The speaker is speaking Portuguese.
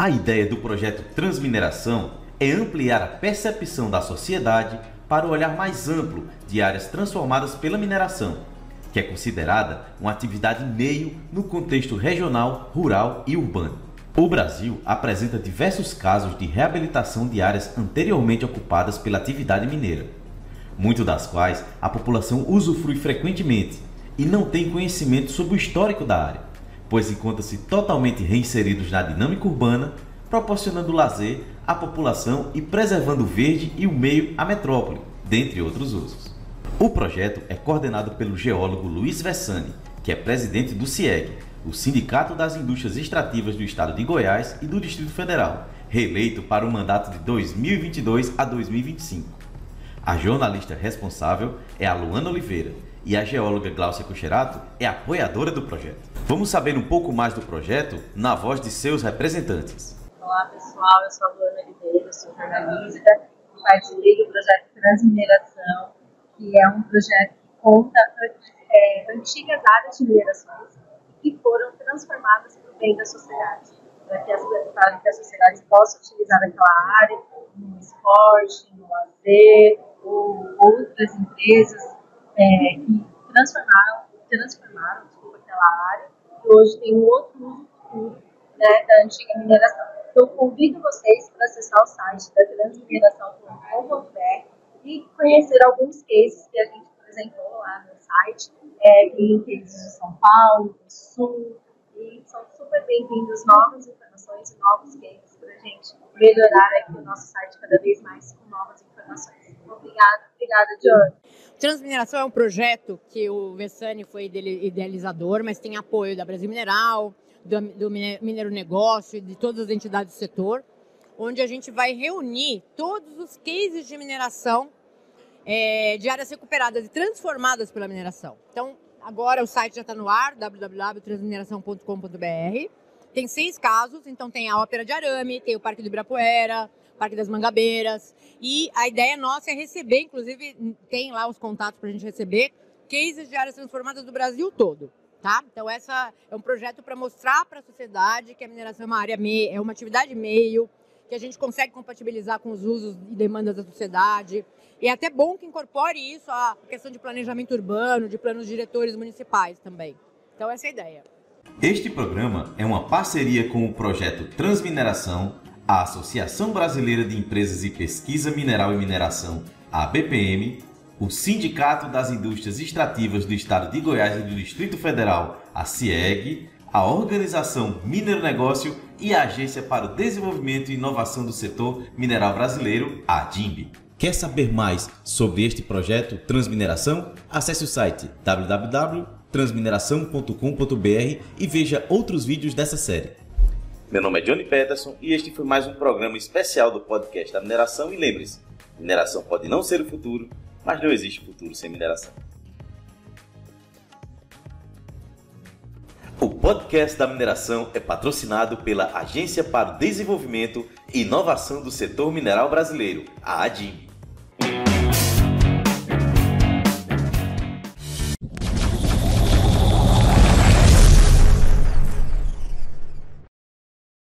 A ideia do projeto Transmineração é ampliar a percepção da sociedade para o olhar mais amplo de áreas transformadas pela mineração, que é considerada uma atividade meio no contexto regional, rural e urbano. O Brasil apresenta diversos casos de reabilitação de áreas anteriormente ocupadas pela atividade mineira, muitas das quais a população usufrui frequentemente e não tem conhecimento sobre o histórico da área, pois encontra-se totalmente reinseridos na dinâmica urbana, proporcionando lazer à população e preservando o verde e o meio à metrópole, dentre outros usos. O projeto é coordenado pelo geólogo Luiz Vessani, que é presidente do CIEG, o Sindicato das Indústrias Extrativas do Estado de Goiás e do Distrito Federal, reeleito para o mandato de 2022 a 2025. A jornalista responsável é a Luana Oliveira e a geóloga Glaucia Cucherato é apoiadora do projeto. Vamos saber um pouco mais do projeto na voz de seus representantes. Olá pessoal, eu sou a Luana Oliveira, sou jornalista participei do projeto Transmineração, que é um projeto que conta é, antigas áreas de minerações que foram transformadas para o bem da sociedade, para que, as, para que a sociedade possa utilizar aquela área no esporte, no lazer, ou outras empresas é, que transformaram, transformaram desculpa, aquela área e hoje tem um outro uso né, da antiga mineração. Então, convido vocês para acessar o site da transmineração.com.br e conhecer alguns cases que a gente apresentou lá no site é, clientes de São Paulo, do Sul, e são super bem-vindos novas informações e novos cases para a gente melhorar aqui o nosso site cada vez mais com novas informações. Obrigada, obrigada, George. Transmineração é um projeto que o Vessani foi idealizador, mas tem apoio da Brasil Mineral, do, do Mineiro Negócio e de todas as entidades do setor, onde a gente vai reunir todos os cases de mineração é, de áreas recuperadas e transformadas pela mineração. Então, agora o site já está no ar, www.transmineração.com.br. Tem seis casos, então tem a Ópera de Arame, tem o Parque do Ibirapuera, Parque das Mangabeiras. E a ideia nossa é receber, inclusive tem lá os contatos para a gente receber, cases de áreas transformadas do Brasil todo. Tá? Então essa é um projeto para mostrar para a sociedade que a mineração é uma área meio, é uma atividade meio, que a gente consegue compatibilizar com os usos e demandas da sociedade. E é até bom que incorpore isso à questão de planejamento urbano, de planos diretores municipais também. Então, essa é a ideia. Este programa é uma parceria com o projeto Transmineração, a Associação Brasileira de Empresas e Pesquisa Mineral e Mineração, a BPM, o Sindicato das Indústrias Extrativas do Estado de Goiás e do Distrito Federal, a CIEG, a Organização Mineiro Negócio e a Agência para o Desenvolvimento e Inovação do Setor Mineral Brasileiro, a DIMB. Quer saber mais sobre este projeto Transmineração? Acesse o site www.transmineração.com.br e veja outros vídeos dessa série. Meu nome é Johnny Peterson e este foi mais um programa especial do podcast da mineração. E lembre-se, mineração pode não ser o futuro, mas não existe futuro sem mineração. O podcast da mineração é patrocinado pela Agência para o Desenvolvimento e Inovação do Setor Mineral Brasileiro, a ADIM.